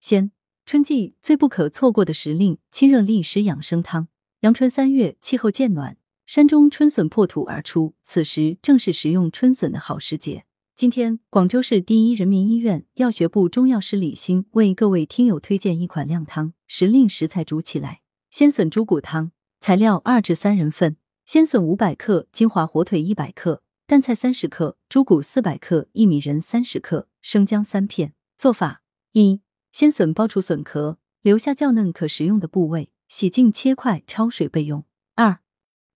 鲜，春季最不可错过的时令，清热利湿养生汤。阳春三月，气候渐暖，山中春笋破土而出，此时正是食用春笋的好时节。今天，广州市第一人民医院药学部中药师李欣为各位听友推荐一款靓汤，时令食材煮起来。鲜笋猪骨汤，材料二至三人份：鲜笋五百克，金华火腿一百克，淡菜三十克，猪骨四百克，薏米仁三十克，生姜三片。做法一。鲜笋剥除笋壳，留下较嫩可食用的部位，洗净切块，焯水备用。二、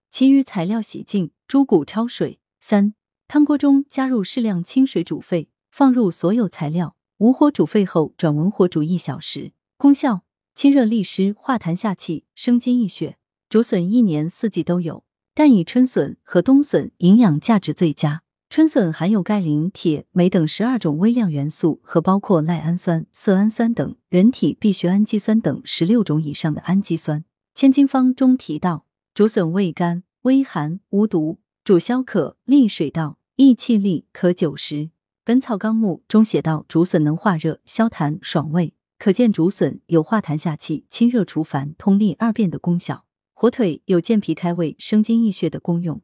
其余材料洗净，猪骨焯水。三、汤锅中加入适量清水煮沸，放入所有材料，无火煮沸后转文火煮一小时。功效：清热利湿，化痰下气，生津益血。竹笋一年四季都有，但以春笋和冬笋营养价值最佳。春笋含有钙、磷、铁、镁等十二种微量元素，和包括赖氨酸、色氨酸等人体必需氨基酸等十六种以上的氨基酸。千金方中提到，竹笋味甘、微寒、无毒，主消渴、利水道、益气力，可久食。本草纲目中写道，竹笋能化热、消痰、爽胃，可见竹笋有化痰下气、清热除烦、通利二便的功效。火腿有健脾开胃、生津益血的功用。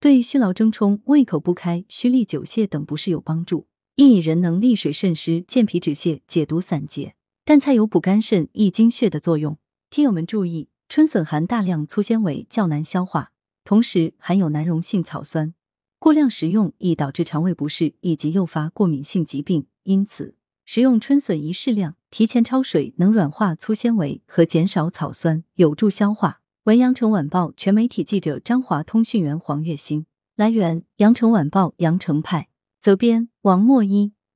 对虚劳争冲、胃口不开、虚力久泻等不适有帮助。薏苡仁能利水渗湿、健脾止泻、解毒散结。淡菜有补肝肾、益精血的作用。听友们注意，春笋含大量粗纤维，较难消化，同时含有难溶性草酸，过量食用易导致肠胃不适以及诱发过敏性疾病。因此，食用春笋宜适量，提前焯水能软化粗纤维和减少草酸，有助消化。文阳城晚报全媒体记者张华，通讯员黄月星。来源：阳城晚报阳城派。责编：王墨一。